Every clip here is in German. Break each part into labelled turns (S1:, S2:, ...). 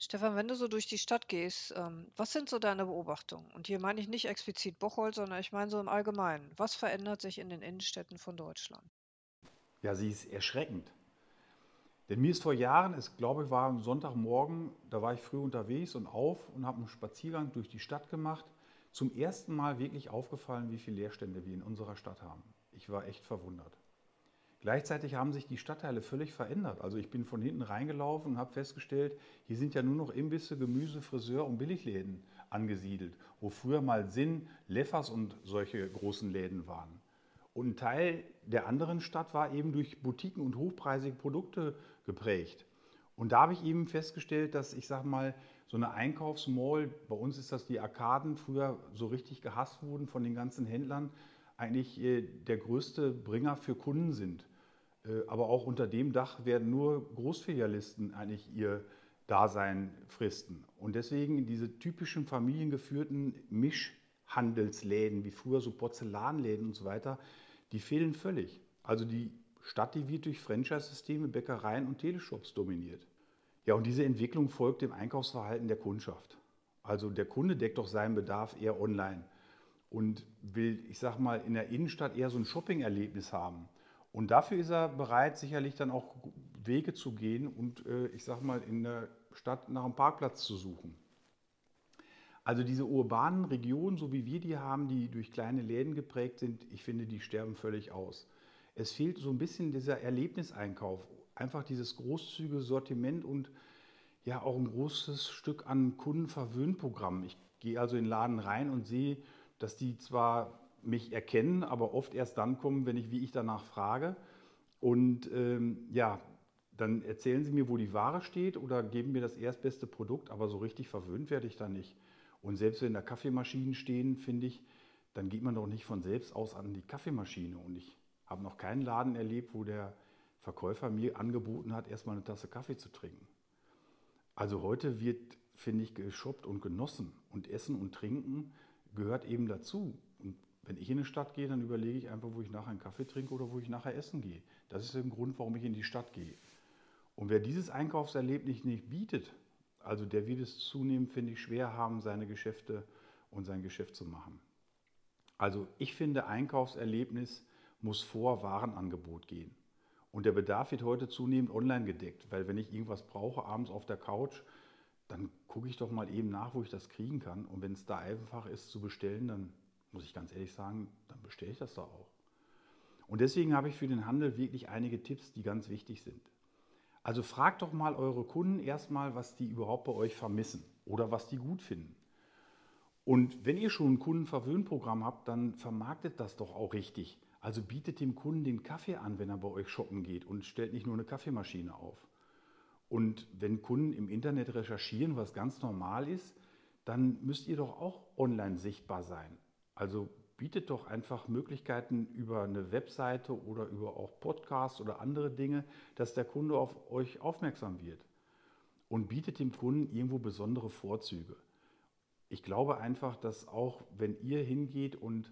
S1: Stefan, wenn du so durch die Stadt gehst, ähm, was sind so deine Beobachtungen? Und hier meine ich nicht explizit Bocholt, sondern ich meine so im Allgemeinen. Was verändert sich in den Innenstädten von Deutschland?
S2: Ja, sie ist erschreckend. Denn mir ist vor Jahren, es glaube ich war ein Sonntagmorgen, da war ich früh unterwegs und auf und habe einen Spaziergang durch die Stadt gemacht. Zum ersten Mal wirklich aufgefallen, wie viele Leerstände wir in unserer Stadt haben. Ich war echt verwundert. Gleichzeitig haben sich die Stadtteile völlig verändert. Also ich bin von hinten reingelaufen und habe festgestellt, hier sind ja nur noch Imbisse, Gemüse, Friseur und Billigläden angesiedelt, wo früher mal Sinn, Leffers und solche großen Läden waren. Und ein Teil der anderen Stadt war eben durch Boutiquen und hochpreisige Produkte geprägt. Und da habe ich eben festgestellt, dass ich sage mal, so eine Einkaufsmall, bei uns ist das die Arkaden, früher so richtig gehasst wurden von den ganzen Händlern, eigentlich äh, der größte Bringer für Kunden sind. Äh, aber auch unter dem Dach werden nur Großfilialisten eigentlich ihr Dasein fristen. Und deswegen diese typischen familiengeführten Mischhandelsläden, wie früher so Porzellanläden und so weiter, die fehlen völlig. Also die Stadt, die wird durch Franchise-Systeme, Bäckereien und Teleshops dominiert. Ja, und diese Entwicklung folgt dem Einkaufsverhalten der Kundschaft. Also der Kunde deckt doch seinen Bedarf eher online und will, ich sag mal, in der Innenstadt eher so ein Shopping-Erlebnis haben. Und dafür ist er bereit, sicherlich dann auch Wege zu gehen und, äh, ich sag mal, in der Stadt nach einem Parkplatz zu suchen. Also diese urbanen Regionen, so wie wir die haben, die durch kleine Läden geprägt sind, ich finde, die sterben völlig aus. Es fehlt so ein bisschen dieser Erlebniseinkauf, einfach dieses großzügige Sortiment und ja auch ein großes Stück an Kundenverwöhnprogramm. Ich gehe also in den Laden rein und sehe dass die zwar mich erkennen, aber oft erst dann kommen, wenn ich, wie ich danach frage. Und ähm, ja, dann erzählen sie mir, wo die Ware steht oder geben mir das erstbeste Produkt, aber so richtig verwöhnt werde ich da nicht. Und selbst wenn da Kaffeemaschinen stehen, finde ich, dann geht man doch nicht von selbst aus an die Kaffeemaschine. Und ich habe noch keinen Laden erlebt, wo der Verkäufer mir angeboten hat, erstmal eine Tasse Kaffee zu trinken. Also heute wird, finde ich, geshoppt und genossen und Essen und Trinken gehört eben dazu. Und wenn ich in eine Stadt gehe, dann überlege ich einfach, wo ich nachher einen Kaffee trinke oder wo ich nachher essen gehe. Das ist der Grund, warum ich in die Stadt gehe. Und wer dieses Einkaufserlebnis nicht bietet, also der wird es zunehmend, finde ich, schwer haben, seine Geschäfte und sein Geschäft zu machen. Also ich finde, Einkaufserlebnis muss vor Warenangebot gehen. Und der Bedarf wird heute zunehmend online gedeckt, weil wenn ich irgendwas brauche, abends auf der Couch, dann gucke ich doch mal eben nach, wo ich das kriegen kann. Und wenn es da einfach ist zu bestellen, dann muss ich ganz ehrlich sagen, dann bestelle ich das da auch. Und deswegen habe ich für den Handel wirklich einige Tipps, die ganz wichtig sind. Also fragt doch mal eure Kunden erstmal, was die überhaupt bei euch vermissen oder was die gut finden. Und wenn ihr schon ein Kundenverwöhnprogramm habt, dann vermarktet das doch auch richtig. Also bietet dem Kunden den Kaffee an, wenn er bei euch shoppen geht und stellt nicht nur eine Kaffeemaschine auf. Und wenn Kunden im Internet recherchieren, was ganz normal ist, dann müsst ihr doch auch online sichtbar sein. Also bietet doch einfach Möglichkeiten über eine Webseite oder über auch Podcasts oder andere Dinge, dass der Kunde auf euch aufmerksam wird. Und bietet dem Kunden irgendwo besondere Vorzüge. Ich glaube einfach, dass auch wenn ihr hingeht und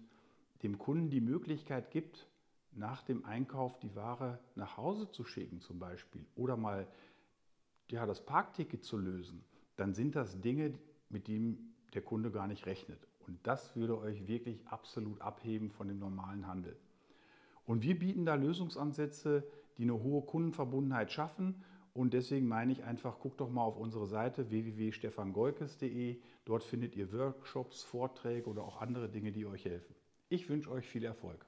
S2: dem Kunden die Möglichkeit gibt, nach dem Einkauf die Ware nach Hause zu schicken zum Beispiel oder mal ja, das Parkticket zu lösen, dann sind das Dinge, mit denen der Kunde gar nicht rechnet. Und das würde euch wirklich absolut abheben von dem normalen Handel. Und wir bieten da Lösungsansätze, die eine hohe Kundenverbundenheit schaffen. Und deswegen meine ich einfach, guckt doch mal auf unsere Seite www.stefangoikes.de. Dort findet ihr Workshops, Vorträge oder auch andere Dinge, die euch helfen. Ich wünsche euch viel Erfolg.